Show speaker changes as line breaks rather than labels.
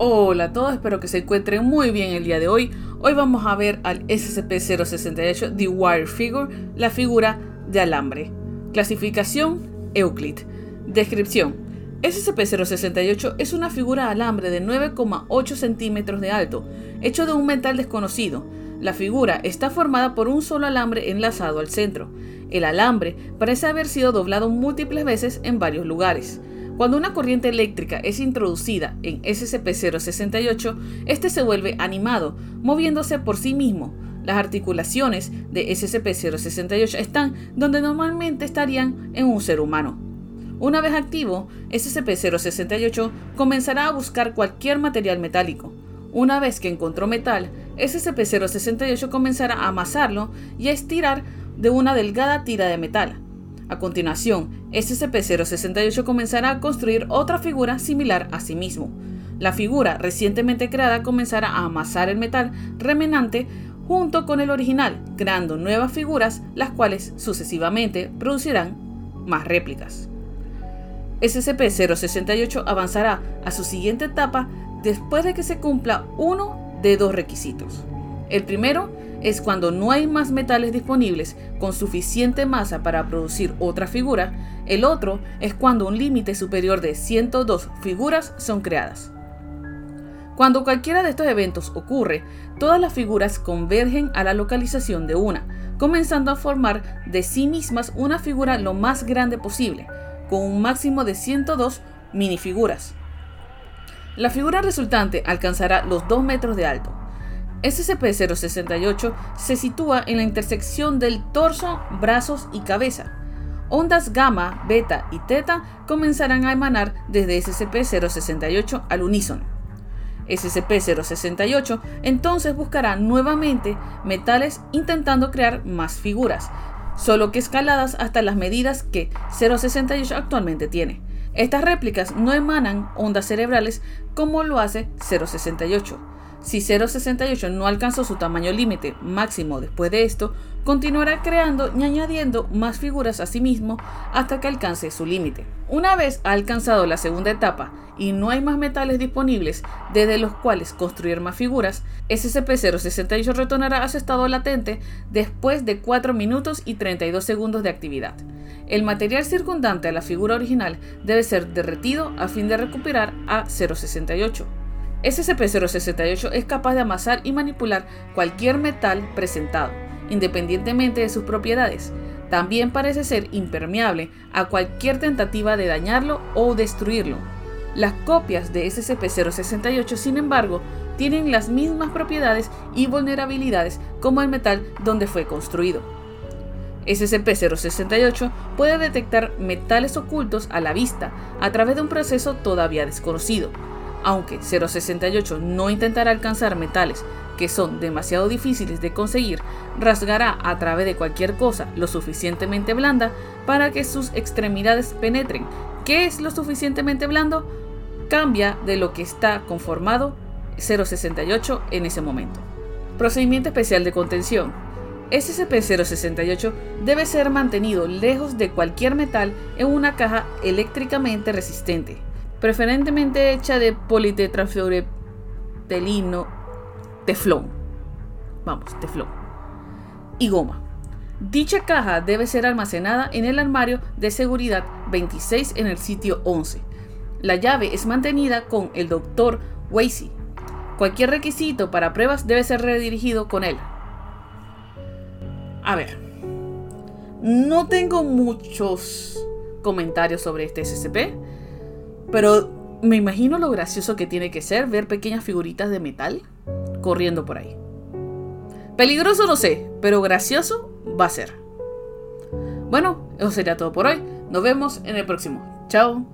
Hola a todos, espero que se encuentren muy bien el día de hoy. Hoy vamos a ver al SCP-068 The Wire Figure, la figura de alambre. Clasificación Euclid. Descripción. SCP-068 es una figura de alambre de 9,8 centímetros de alto, hecho de un metal desconocido. La figura está formada por un solo alambre enlazado al centro. El alambre parece haber sido doblado múltiples veces en varios lugares. Cuando una corriente eléctrica es introducida en SCP-068, este se vuelve animado, moviéndose por sí mismo. Las articulaciones de SCP-068 están donde normalmente estarían en un ser humano. Una vez activo, SCP-068 comenzará a buscar cualquier material metálico. Una vez que encontró metal, SCP-068 comenzará a amasarlo y a estirar de una delgada tira de metal. A continuación, SCP-068 comenzará a construir otra figura similar a sí mismo. La figura recientemente creada comenzará a amasar el metal remanente junto con el original, creando nuevas figuras, las cuales sucesivamente producirán más réplicas. SCP-068 avanzará a su siguiente etapa después de que se cumpla uno de dos requisitos. El primero es cuando no hay más metales disponibles con suficiente masa para producir otra figura, el otro es cuando un límite superior de 102 figuras son creadas. Cuando cualquiera de estos eventos ocurre, todas las figuras convergen a la localización de una, comenzando a formar de sí mismas una figura lo más grande posible, con un máximo de 102 minifiguras. La figura resultante alcanzará los 2 metros de alto, SCP-068 se sitúa en la intersección del torso, brazos y cabeza. Ondas gamma, beta y teta comenzarán a emanar desde SCP-068 al unísono. SCP-068 entonces buscará nuevamente metales intentando crear más figuras, solo que escaladas hasta las medidas que 068 actualmente tiene. Estas réplicas no emanan ondas cerebrales como lo hace 068 si 0.68 no alcanzó su tamaño límite máximo después de esto, continuará creando y añadiendo más figuras a sí mismo hasta que alcance su límite. Una vez ha alcanzado la segunda etapa y no hay más metales disponibles desde los cuales construir más figuras, SCP-068 retornará a su estado latente después de 4 minutos y 32 segundos de actividad. El material circundante a la figura original debe ser derretido a fin de recuperar a 068. SCP-068 es capaz de amasar y manipular cualquier metal presentado, independientemente de sus propiedades. También parece ser impermeable a cualquier tentativa de dañarlo o destruirlo. Las copias de SCP-068, sin embargo, tienen las mismas propiedades y vulnerabilidades como el metal donde fue construido. SCP-068 puede detectar metales ocultos a la vista a través de un proceso todavía desconocido, aunque 068 no intentará alcanzar metales que son demasiado difíciles de conseguir, rasgará a través de cualquier cosa lo suficientemente blanda para que sus extremidades penetren. ¿Qué es lo suficientemente blando? Cambia de lo que está conformado 068 en ese momento. Procedimiento especial de contención. SCP-068 debe ser mantenido lejos de cualquier metal en una caja eléctricamente resistente preferentemente hecha de politetrafluoreptelino teflón. Vamos, teflón. Y goma. Dicha caja debe ser almacenada en el armario de seguridad 26 en el sitio 11. La llave es mantenida con el Dr. Wasey. Cualquier requisito para pruebas debe ser redirigido con él. A ver, no tengo muchos comentarios sobre este SCP pero me imagino lo gracioso que tiene que ser ver pequeñas figuritas de metal corriendo por ahí. Peligroso no sé, pero gracioso va a ser. Bueno, eso sería todo por hoy. Nos vemos en el próximo. Chao.